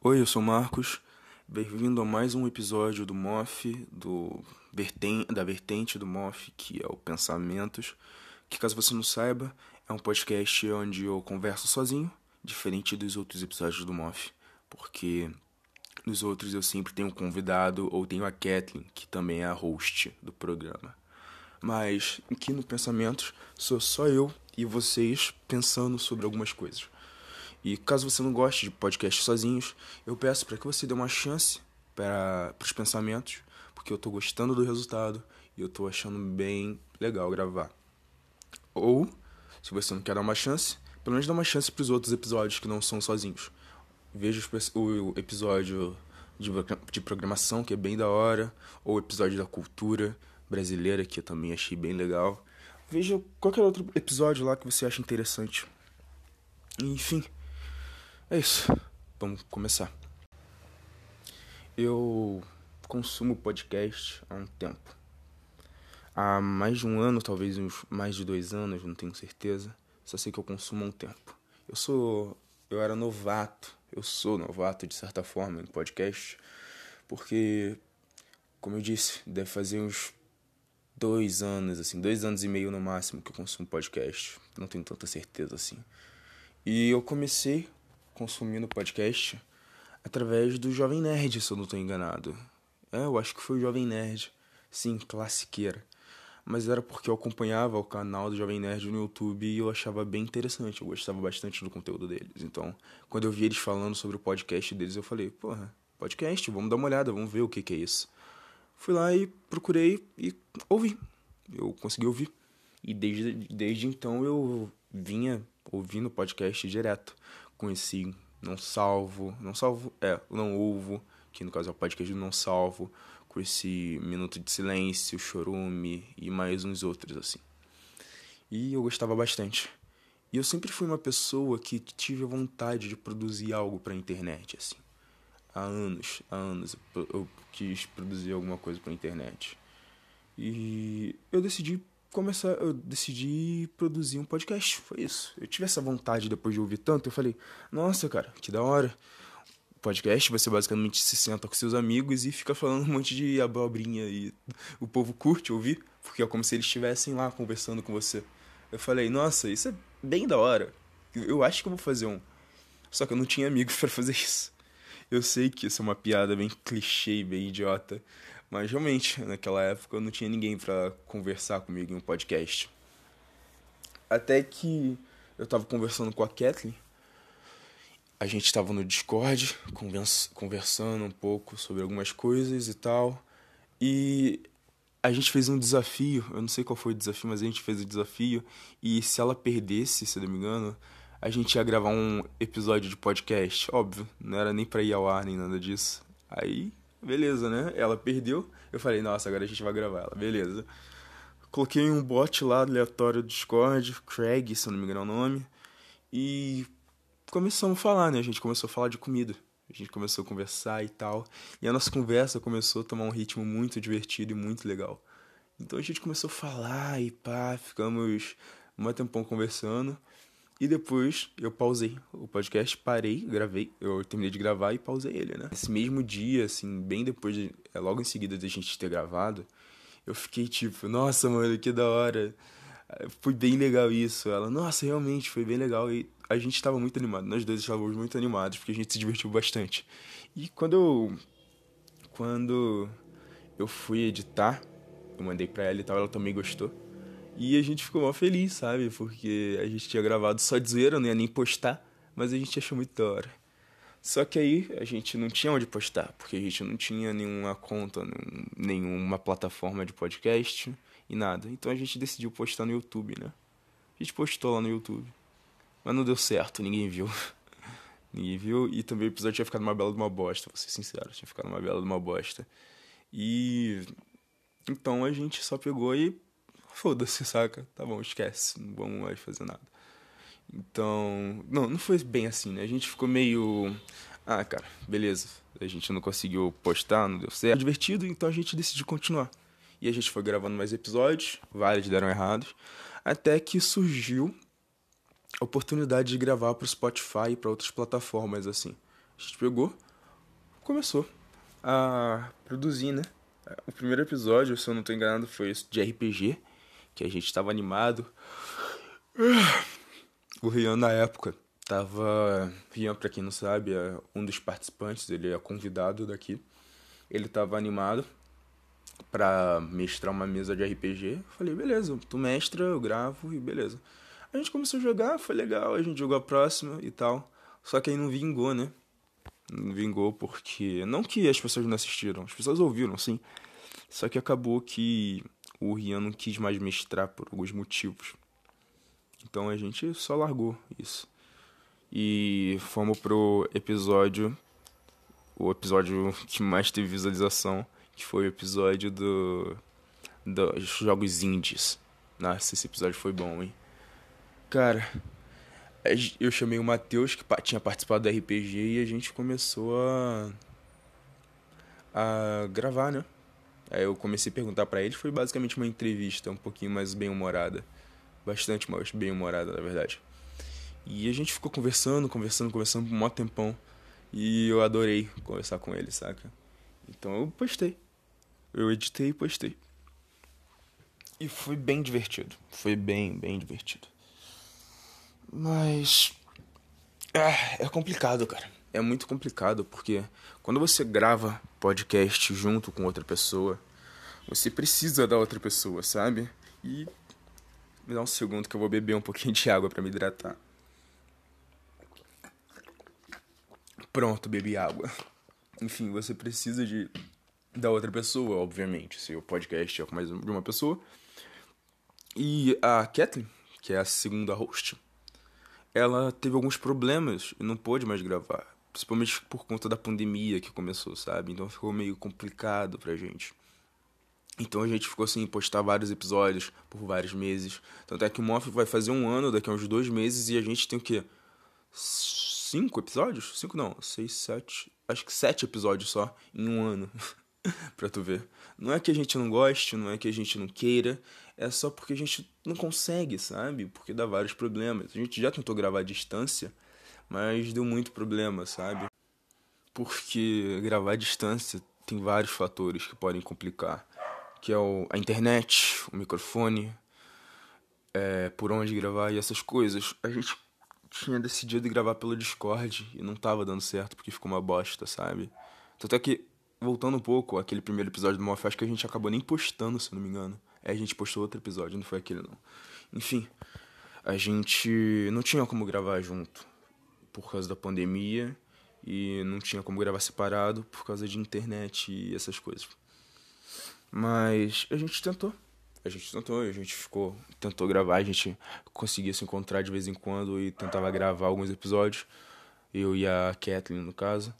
Oi, eu sou o Marcos. Bem-vindo a mais um episódio do MOF, do da vertente do MOF, que é o Pensamentos, que caso você não saiba, é um podcast onde eu converso sozinho, diferente dos outros episódios do MOF, porque nos outros eu sempre tenho um convidado ou tenho a Kathleen, que também é a host do programa. Mas aqui no Pensamentos sou só eu e vocês pensando sobre algumas coisas. E caso você não goste de podcasts sozinhos, eu peço para que você dê uma chance para os pensamentos, porque eu estou gostando do resultado e eu estou achando bem legal gravar. Ou, se você não quer dar uma chance, pelo menos dá uma chance para os outros episódios que não são sozinhos. Veja o episódio de programação, que é bem da hora, ou o episódio da cultura brasileira, que eu também achei bem legal. Veja qualquer outro episódio lá que você acha interessante. Enfim. É isso. Vamos começar. Eu consumo podcast há um tempo. Há mais de um ano, talvez uns mais de dois anos, não tenho certeza. Só sei que eu consumo há um tempo. Eu sou. Eu era novato. Eu sou novato, de certa forma, em podcast. Porque, como eu disse, deve fazer uns dois anos, assim, dois anos e meio no máximo que eu consumo podcast. Não tenho tanta certeza assim. E eu comecei consumindo podcast através do Jovem Nerd, se eu não estou enganado. É, eu acho que foi o Jovem Nerd. Sim, classiqueira. Mas era porque eu acompanhava o canal do Jovem Nerd no YouTube e eu achava bem interessante. Eu gostava bastante do conteúdo deles. Então, quando eu vi eles falando sobre o podcast deles, eu falei, porra, podcast, vamos dar uma olhada, vamos ver o que, que é isso. Fui lá e procurei e ouvi. Eu consegui ouvir. E desde, desde então eu vinha ouvindo podcast direto esse não salvo, não salvo, é, não ovo, que no caso é o podcast do não salvo, esse minuto de silêncio, chorume e mais uns outros assim. E eu gostava bastante. E eu sempre fui uma pessoa que tive a vontade de produzir algo para a internet assim. Há anos, há anos eu quis produzir alguma coisa para a internet. E eu decidi começar, eu decidi produzir um podcast. Foi isso. Eu tive essa vontade depois de ouvir tanto. Eu falei, nossa, cara, que da hora. Podcast, você basicamente se senta com seus amigos e fica falando um monte de abobrinha e o povo curte ouvir, porque é como se eles estivessem lá conversando com você. Eu falei, nossa, isso é bem da hora. Eu acho que eu vou fazer um. Só que eu não tinha amigos para fazer isso. Eu sei que isso é uma piada bem clichê, bem idiota, mas realmente, naquela época eu não tinha ninguém para conversar comigo em um podcast. Até que eu tava conversando com a Kathleen. A gente estava no Discord, conversando um pouco sobre algumas coisas e tal. E a gente fez um desafio, eu não sei qual foi o desafio, mas a gente fez o desafio. E se ela perdesse, se não me engano, a gente ia gravar um episódio de podcast. Óbvio, não era nem pra ir ao ar nem nada disso. Aí Beleza, né? Ela perdeu. Eu falei, nossa, agora a gente vai gravar ela. Beleza. Coloquei um bot lá aleatório do Discord, Craig, se eu não me engano é o nome. E começamos a falar, né? A gente começou a falar de comida. A gente começou a conversar e tal. E a nossa conversa começou a tomar um ritmo muito divertido e muito legal. Então a gente começou a falar e pá, ficamos um tempão conversando. E depois eu pausei o podcast, parei, gravei, eu terminei de gravar e pausei ele, né? Esse mesmo dia, assim, bem depois, de, é, logo em seguida de a gente ter gravado, eu fiquei tipo, nossa, mano, que da hora. Foi bem legal isso. Ela, nossa, realmente, foi bem legal. E a gente estava muito animado, nós dois estávamos muito animados, porque a gente se divertiu bastante. E quando eu. Quando eu fui editar, eu mandei pra ela e tal, ela também gostou. E a gente ficou mal feliz, sabe? Porque a gente tinha gravado só de zoeira, não ia nem postar, mas a gente achou muito da hora. Só que aí a gente não tinha onde postar, porque a gente não tinha nenhuma conta, nenhuma plataforma de podcast e nada. Então a gente decidiu postar no YouTube, né? A gente postou lá no YouTube. Mas não deu certo, ninguém viu. ninguém viu. E também o episódio tinha ficado uma bela de uma bosta, vou ser sincero, tinha ficado uma bela de uma bosta. E. Então a gente só pegou e foda-se, saca? Tá bom, esquece, não vamos mais fazer nada. Então, não, não foi bem assim, né? A gente ficou meio. Ah, cara, beleza. A gente não conseguiu postar, não deu certo. Divertido, então a gente decidiu continuar. E a gente foi gravando mais episódios, vários deram errados, até que surgiu a oportunidade de gravar pro Spotify e para outras plataformas assim. A gente pegou, começou a produzir, né? O primeiro episódio, se eu não tô enganado, foi esse de RPG, que a gente tava animado. O Rian, na época, tava. Rian, pra quem não sabe, é um dos participantes, ele é convidado daqui. Ele tava animado pra mestrar uma mesa de RPG. Falei, beleza, tu mestra, eu gravo e beleza. A gente começou a jogar, foi legal, a gente jogou a próxima e tal. Só que aí não vingou, né? Não vingou porque. Não que as pessoas não assistiram, as pessoas ouviram, sim. Só que acabou que o Rian não quis mais mestrar por alguns motivos. Então a gente só largou isso. E fomos pro episódio. O episódio que mais teve visualização, que foi o episódio do. dos jogos indies. Nossa, esse episódio foi bom, hein? Cara, eu chamei o Matheus, que tinha participado do RPG, e a gente começou a. a gravar, né? Aí eu comecei a perguntar para ele, foi basicamente uma entrevista um pouquinho mais bem-humorada. Bastante mais bem-humorada, na verdade. E a gente ficou conversando, conversando, conversando por um maior tempão. E eu adorei conversar com ele, saca? Então eu postei. Eu editei e postei. E foi bem divertido. Foi bem, bem divertido. Mas. É, é complicado, cara. É muito complicado porque quando você grava podcast junto com outra pessoa, você precisa da outra pessoa, sabe? E. Me dá um segundo que eu vou beber um pouquinho de água para me hidratar. Pronto, bebi água. Enfim, você precisa de da outra pessoa, obviamente. Se o podcast é com mais de uma pessoa. E a Kathleen, que é a segunda host, ela teve alguns problemas e não pôde mais gravar. Principalmente por conta da pandemia que começou, sabe? Então ficou meio complicado pra gente. Então a gente ficou assim, postar vários episódios por vários meses. Tanto é que o Moff vai fazer um ano daqui a uns dois meses e a gente tem o quê? Cinco episódios? Cinco não, seis, sete. Acho que sete episódios só em um ano. pra tu ver. Não é que a gente não goste, não é que a gente não queira, é só porque a gente não consegue, sabe? Porque dá vários problemas. A gente já tentou gravar à distância, mas deu muito problema, sabe? Porque gravar à distância tem vários fatores que podem complicar, que é o, a internet, o microfone, é, por onde gravar e essas coisas. A gente tinha decidido gravar pelo Discord e não tava dando certo porque ficou uma bosta, sabe? Tanto é que voltando um pouco aquele primeiro episódio do Moff, acho que a gente acabou nem postando, se não me engano. É, a gente postou outro episódio, não foi aquele não. Enfim, a gente não tinha como gravar junto por causa da pandemia e não tinha como gravar separado por causa de internet e essas coisas. Mas a gente tentou. A gente tentou, a gente ficou, tentou gravar, a gente conseguia se encontrar de vez em quando e tentava gravar alguns episódios. Eu e a Kathleen, no caso,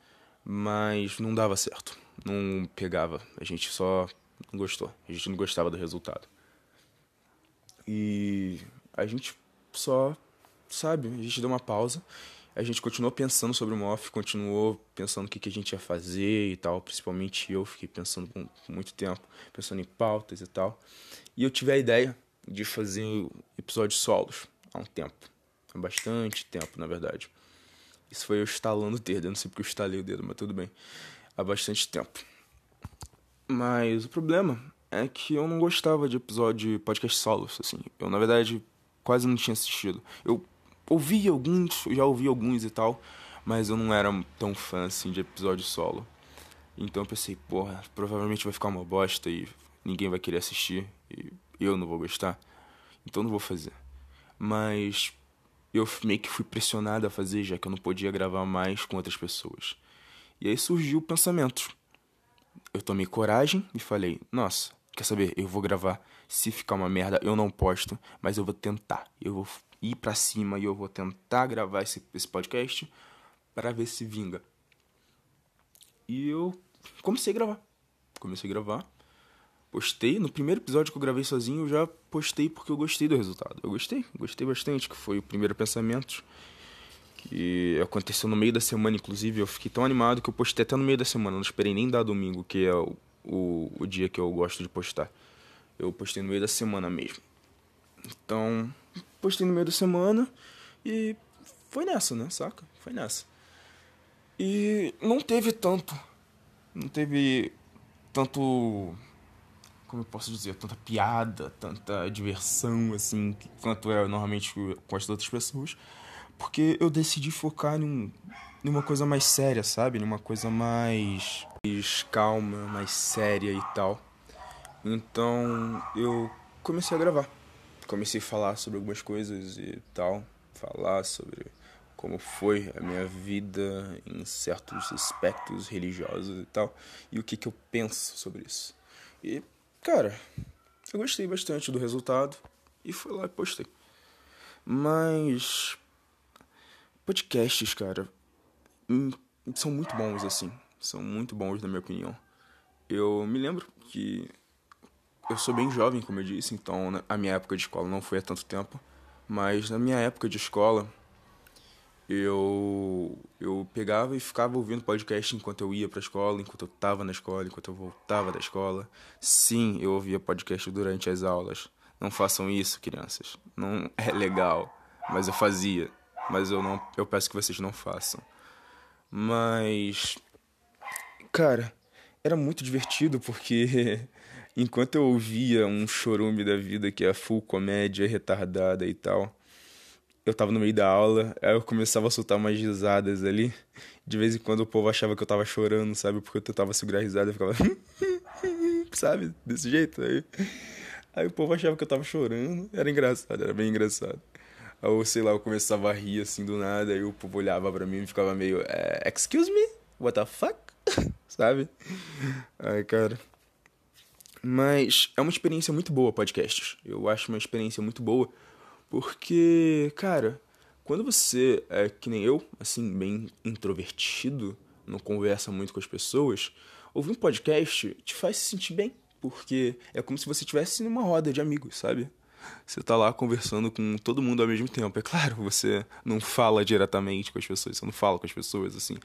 mas não dava certo não pegava. A gente só não gostou. A gente não gostava do resultado. E a gente só, sabe, a gente deu uma pausa. A gente continuou pensando sobre o MOF, continuou pensando o que, que a gente ia fazer e tal. Principalmente eu fiquei pensando por muito tempo, pensando em pautas e tal. E eu tive a ideia de fazer episódios solos há um tempo. Há bastante tempo, na verdade. Isso foi eu estalando o dedo. Eu não sei porque eu estalei o dedo, mas tudo bem há bastante tempo. Mas o problema é que eu não gostava de episódio de podcast solos, assim. Eu, na verdade, quase não tinha assistido. Eu ouvi alguns, já ouvi alguns e tal, mas eu não era tão fã, assim, de episódio solo. Então eu pensei, porra, provavelmente vai ficar uma bosta e ninguém vai querer assistir e eu não vou gostar. Então não vou fazer. Mas eu meio que fui pressionado a fazer, já que eu não podia gravar mais com outras pessoas. E aí surgiu o pensamento. Eu tomei coragem e falei: Nossa, quer saber? Eu vou gravar. Se ficar uma merda, eu não posto, mas eu vou tentar. Eu vou ir para cima e eu vou tentar gravar esse, esse podcast para ver se vinga. E eu comecei a gravar. Comecei a gravar. Postei. No primeiro episódio que eu gravei sozinho, eu já postei porque eu gostei do resultado. Eu gostei, gostei bastante, que foi o primeiro pensamento que aconteceu no meio da semana, inclusive. Eu fiquei tão animado que eu postei até no meio da semana. Não esperei nem dar domingo, que é o, o, o dia que eu gosto de postar. Eu postei no meio da semana mesmo. Então, postei no meio da semana e foi nessa, né, saca? Foi nessa. E não teve tanto não teve tanto como eu posso dizer, tanta piada, tanta diversão, assim, quanto é normalmente com as outras pessoas, porque eu decidi focar em numa coisa mais séria, sabe? Numa coisa mais, mais calma, mais séria e tal. Então eu comecei a gravar. Comecei a falar sobre algumas coisas e tal, falar sobre como foi a minha vida em certos aspectos religiosos e tal, e o que, que eu penso sobre isso. E, cara, eu gostei bastante do resultado e fui lá e postei. Mas. Podcasts, cara, hum, são muito bons, assim. São muito bons, na minha opinião. Eu me lembro que eu sou bem jovem, como eu disse, então né, a minha época de escola não foi há tanto tempo. Mas na minha época de escola, eu eu pegava e ficava ouvindo podcast enquanto eu ia para a escola, enquanto eu estava na escola, enquanto eu voltava da escola. Sim, eu ouvia podcast durante as aulas. Não façam isso, crianças. Não é legal, mas eu fazia. Mas eu não eu peço que vocês não façam. Mas cara, era muito divertido porque enquanto eu ouvia um chorume da vida que é full comédia retardada e tal, eu tava no meio da aula, aí eu começava a soltar umas risadas ali. De vez em quando o povo achava que eu tava chorando, sabe? Porque eu tentava segurar a risada e ficava. sabe? Desse jeito. Aí, aí o povo achava que eu tava chorando. Era engraçado, era bem engraçado. Ou sei lá, eu começava a rir assim do nada, aí o povo olhava pra mim e ficava meio. É, Excuse me? What the fuck? sabe? Ai, cara. Mas é uma experiência muito boa, podcasts. Eu acho uma experiência muito boa porque, cara, quando você é que nem eu, assim, bem introvertido, não conversa muito com as pessoas, ouvir um podcast te faz se sentir bem, porque é como se você estivesse numa roda de amigos, sabe? Você tá lá conversando com todo mundo ao mesmo tempo. É claro, você não fala diretamente com as pessoas, você não fala com as pessoas assim,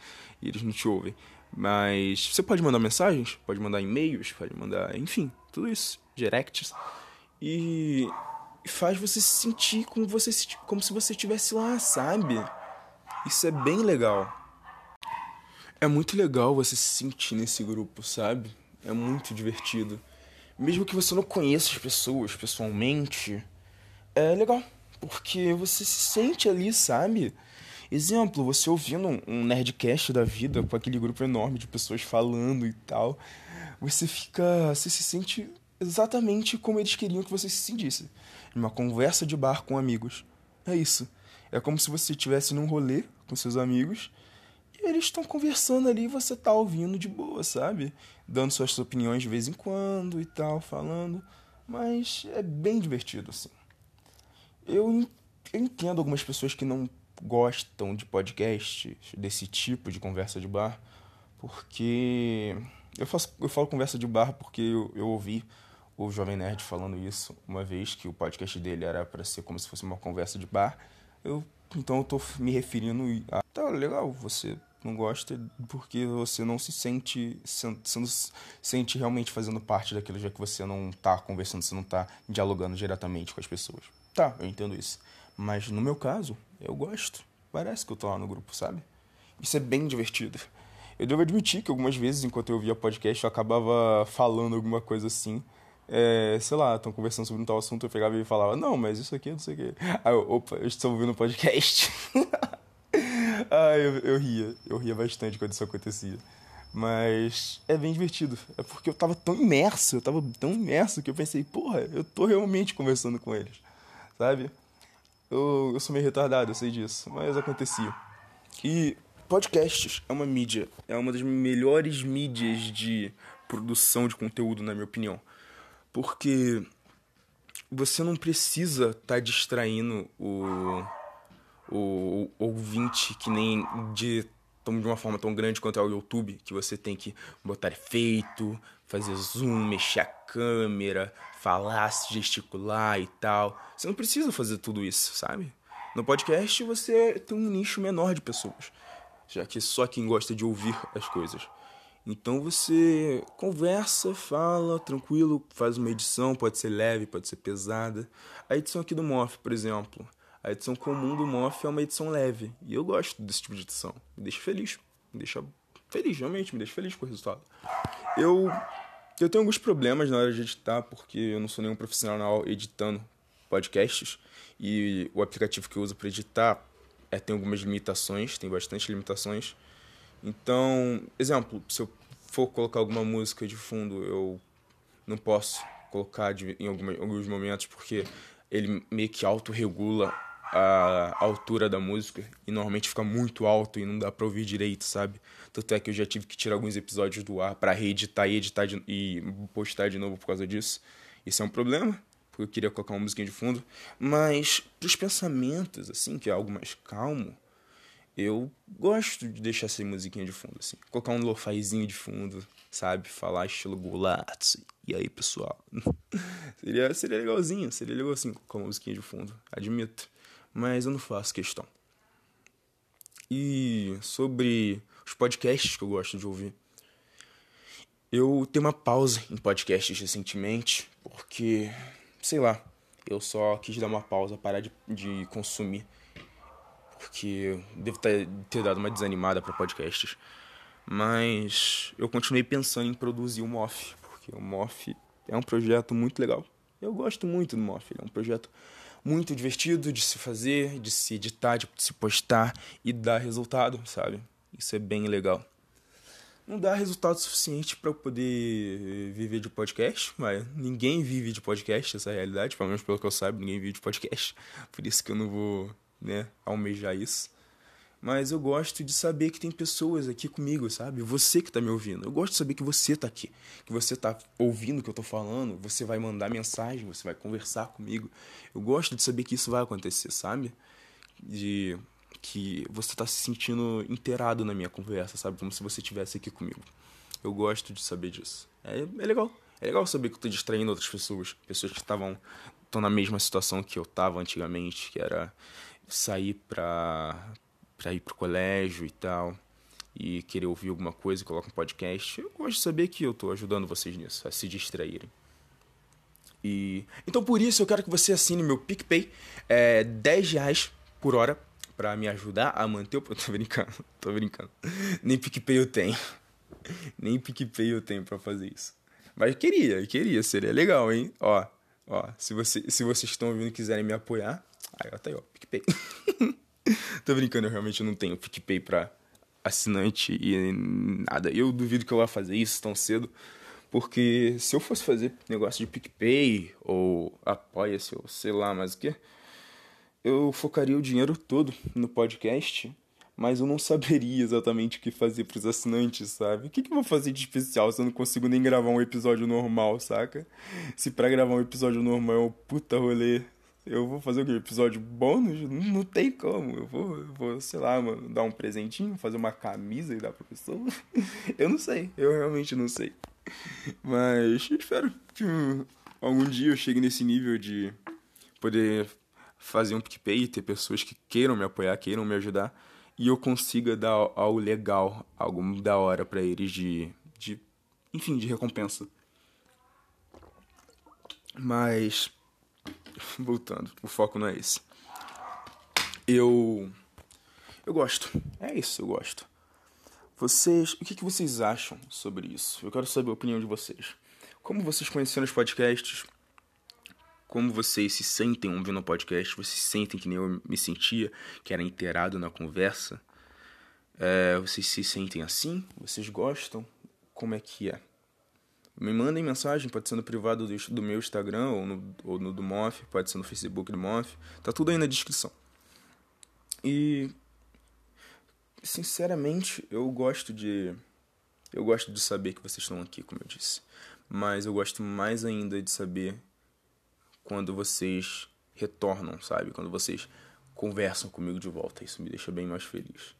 e eles não te ouvem. Mas você pode mandar mensagens, pode mandar e-mails, pode mandar, enfim, tudo isso, directs. E faz você se sentir como, você, como se você estivesse lá, sabe? Isso é bem legal. É muito legal você se sentir nesse grupo, sabe? É muito divertido. Mesmo que você não conheça as pessoas pessoalmente, é legal. Porque você se sente ali, sabe? Exemplo, você ouvindo um Nerdcast da vida com aquele grupo enorme de pessoas falando e tal, você fica. Você se sente exatamente como eles queriam que você se sentisse numa conversa de bar com amigos. É isso. É como se você estivesse num rolê com seus amigos e eles estão conversando ali e você tá ouvindo de boa, sabe? Dando suas opiniões de vez em quando e tal, falando. Mas é bem divertido, assim. Eu, eu entendo algumas pessoas que não gostam de podcasts, desse tipo de conversa de bar, porque. Eu, faço, eu falo conversa de bar porque eu, eu ouvi o Jovem Nerd falando isso uma vez, que o podcast dele era para ser como se fosse uma conversa de bar. Eu, então eu tô me referindo a. Tá legal, você não gosta porque você não se sente sendo, sente realmente fazendo parte daquilo, já que você não tá conversando, você não tá dialogando diretamente com as pessoas. Tá, eu entendo isso. Mas no meu caso, eu gosto. Parece que eu tô lá no grupo, sabe? Isso é bem divertido. Eu devo admitir que algumas vezes, enquanto eu via podcast, eu acabava falando alguma coisa assim é, sei lá, estão conversando sobre um tal assunto, eu pegava e falava, não, mas isso aqui, não sei o quê. Aí eu, opa, eu estou ouvindo um podcast. Ai, eu, eu ria, eu ria bastante quando isso acontecia. Mas é bem divertido. É porque eu tava tão imerso, eu tava tão imerso que eu pensei, porra, eu tô realmente conversando com eles, sabe? Eu, eu sou meio retardado, eu sei disso, mas acontecia. E podcasts é uma mídia, é uma das melhores mídias de produção de conteúdo, na minha opinião. Porque você não precisa estar tá distraindo o, o, o ouvinte que nem de, de uma forma tão grande quanto é o YouTube, que você tem que botar efeito, fazer zoom, mexer a câmera, falar, gesticular e tal. Você não precisa fazer tudo isso, sabe? No podcast você tem um nicho menor de pessoas, já que só quem gosta de ouvir as coisas. Então você conversa, fala, tranquilo, faz uma edição, pode ser leve, pode ser pesada. A edição aqui do Morph, por exemplo, a edição comum do Morph é uma edição leve. E eu gosto desse tipo de edição. Me deixa feliz, me deixa feliz, realmente me deixa feliz com o resultado. Eu, eu tenho alguns problemas na hora de editar, porque eu não sou nenhum profissional editando podcasts. E o aplicativo que eu uso para editar é, tem algumas limitações, tem bastante limitações. Então, exemplo, se eu for colocar alguma música de fundo, eu não posso colocar de, em alguma, alguns momentos porque ele meio que autorregula a altura da música e normalmente fica muito alto e não dá pra ouvir direito, sabe? Tanto é que eu já tive que tirar alguns episódios do ar para reeditar e editar de, e postar de novo por causa disso. Isso é um problema, porque eu queria colocar uma musiquinha de fundo. Mas pros pensamentos, assim, que é algo mais calmo, eu gosto de deixar essa musiquinha de fundo, assim. Colocar um lo-fizinho de fundo, sabe? Falar estilo Gulatsi. E aí, pessoal? seria, seria legalzinho, seria legalzinho colocar uma musiquinha de fundo, admito mas eu não faço questão. E sobre os podcasts que eu gosto de ouvir. Eu tenho uma pausa em podcasts recentemente, porque, sei lá, eu só quis dar uma pausa, parar de, de consumir. Porque devo ter, ter dado uma desanimada para podcasts. Mas eu continuei pensando em produzir o MOF, porque o MOF é um projeto muito legal. Eu gosto muito do MOF, é um projeto muito divertido de se fazer, de se editar, de se postar e dar resultado, sabe? Isso é bem legal. Não dá resultado suficiente para eu poder viver de podcast, mas ninguém vive de podcast, essa é a realidade, pelo menos pelo que eu saiba, ninguém vive de podcast. Por isso que eu não vou, né, almejar isso. Mas eu gosto de saber que tem pessoas aqui comigo, sabe? Você que tá me ouvindo. Eu gosto de saber que você tá aqui. Que você tá ouvindo o que eu tô falando. Você vai mandar mensagem, você vai conversar comigo. Eu gosto de saber que isso vai acontecer, sabe? De que você tá se sentindo inteirado na minha conversa, sabe? Como se você estivesse aqui comigo. Eu gosto de saber disso. É, é legal. É legal saber que eu tô distraindo outras pessoas. Pessoas que estavam estão na mesma situação que eu tava antigamente, que era sair pra, para ir pro colégio e tal, e querer ouvir alguma coisa colocar um podcast, eu gosto de saber que eu estou ajudando vocês nisso, a se distraírem. E então por isso eu quero que você assine meu PicPay, é 10 reais por hora para me ajudar a manter o. Tô brincando, tô brincando. Nem PicPay eu tenho. Nem PicPay eu tenho para fazer isso. Mas queria, queria, seria legal, hein? Ó, ó, se, você, se vocês estão ouvindo e quiserem me apoiar, aí ó, tá aí, ó, PicPay. Tô brincando, eu realmente não tenho PicPay pra assinante e nada. Eu duvido que eu vá fazer isso tão cedo. Porque se eu fosse fazer negócio de PicPay ou Apoia-se ou sei lá mais o que, eu focaria o dinheiro todo no podcast, mas eu não saberia exatamente o que fazer pros assinantes, sabe? O que, que eu vou fazer de especial se eu não consigo nem gravar um episódio normal, saca? Se pra gravar um episódio normal é um puta rolê, eu vou fazer o quê? Episódio bônus? Não, tem como. Eu vou, eu vou, sei lá, mano, dar um presentinho, fazer uma camisa e dar pra pessoa. eu não sei, eu realmente não sei. Mas espero que algum dia eu chegue nesse nível de poder fazer um PicPay, ter pessoas que queiram me apoiar, queiram me ajudar, e eu consiga dar algo legal, algo da hora para eles de, de, enfim, de recompensa. Mas voltando, o foco não é esse. Eu. Eu gosto. É isso, eu gosto. Vocês. O que, que vocês acham sobre isso? Eu quero saber a opinião de vocês. Como vocês conheceram os podcasts? Como vocês se sentem ouvindo o podcast? Vocês sentem que nem eu me sentia, que era inteirado na conversa? É, vocês se sentem assim? Vocês gostam? Como é que é? Me mandem mensagem, pode ser no privado do, do meu Instagram ou no, ou no do Mof, pode ser no Facebook do Mof. Tá tudo aí na descrição. E sinceramente, eu gosto de eu gosto de saber que vocês estão aqui, como eu disse. Mas eu gosto mais ainda de saber quando vocês retornam, sabe? Quando vocês conversam comigo de volta. Isso me deixa bem mais feliz.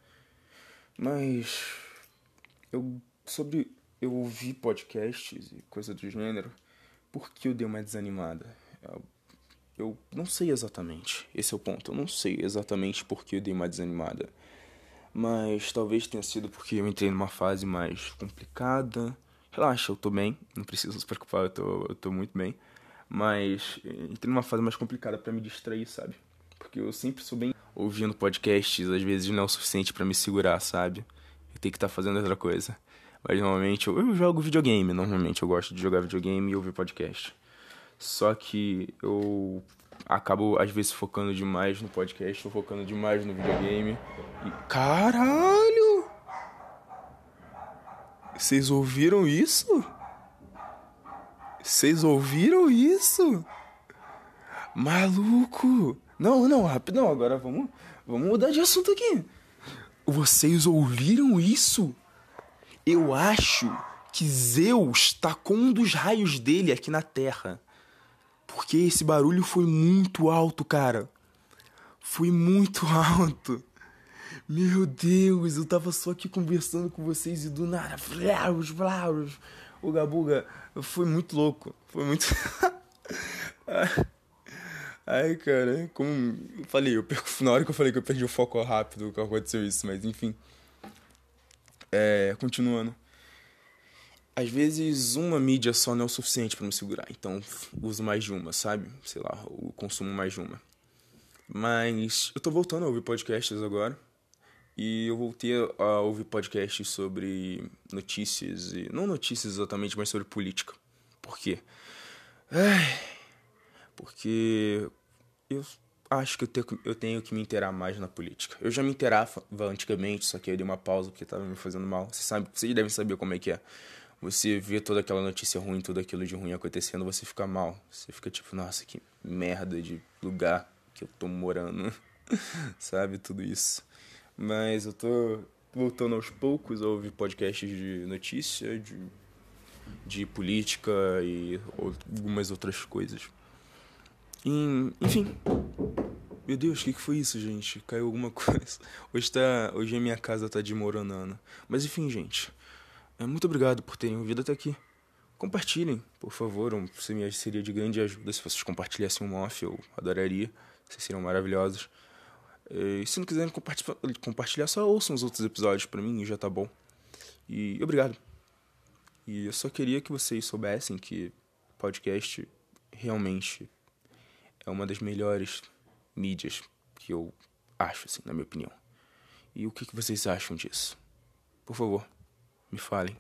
Mas eu sobre eu ouvi podcasts e coisa do gênero, por que eu dei uma desanimada? Eu não sei exatamente. Esse é o ponto. Eu não sei exatamente por que eu dei uma desanimada. Mas talvez tenha sido porque eu entrei numa fase mais complicada. Relaxa, eu tô bem. Não preciso se preocupar, eu tô, eu tô muito bem. Mas entrei numa fase mais complicada para me distrair, sabe? Porque eu sempre sou bem ouvindo podcasts, às vezes não é o suficiente para me segurar, sabe? eu tenho que estar tá fazendo outra coisa. Mas normalmente eu, eu jogo videogame, normalmente eu gosto de jogar videogame e ouvir podcast. Só que eu acabo às vezes focando demais no podcast, ou focando demais no videogame. E caralho! Vocês ouviram isso? Vocês ouviram isso? Maluco! Não, não, rapidão, agora vamos, vamos mudar de assunto aqui. Vocês ouviram isso? Eu acho que Zeus tá com um dos raios dele aqui na Terra. Porque esse barulho foi muito alto, cara. Foi muito alto. Meu Deus, eu tava só aqui conversando com vocês e do nada. Flaus, flaus. O Gabuga foi muito louco. Foi muito. Ai, cara, como falei, eu perco, na hora que eu falei que eu perdi o foco rápido, que aconteceu isso, mas enfim. É, continuando. Às vezes uma mídia só não é o suficiente para me segurar, então uso mais de uma, sabe? Sei lá, o consumo mais de uma. Mas eu tô voltando a ouvir podcasts agora. E eu voltei a ouvir podcasts sobre notícias, e não notícias exatamente, mas sobre política. Por quê? Ai, porque eu acho que eu tenho, eu tenho que me inteirar mais na política. Eu já me inteirava antigamente, só que eu dei uma pausa porque estava me fazendo mal. Você sabe, vocês devem saber como é que é. Você vê toda aquela notícia ruim, tudo aquilo de ruim acontecendo, você fica mal. Você fica tipo, nossa, que merda de lugar que eu tô morando. sabe, tudo isso. Mas eu tô voltando aos poucos a ouvir podcasts de notícia, de, de política e algumas outras coisas. E, enfim. Meu Deus, o que, que foi isso, gente? Caiu alguma coisa. Hoje, tá, hoje a minha casa tá desmoronando. Mas enfim, gente. É, muito obrigado por terem ouvido até aqui. Compartilhem, por favor. Seria de grande ajuda se vocês compartilhassem um off. Eu adoraria. Vocês seriam maravilhosos. E se não quiserem compartilhar, só ouçam os outros episódios para mim e já tá bom. E obrigado. E eu só queria que vocês soubessem que podcast realmente é uma das melhores mídias que eu acho, assim, na minha opinião. E o que, vocês acham disso? Por favor, me falem.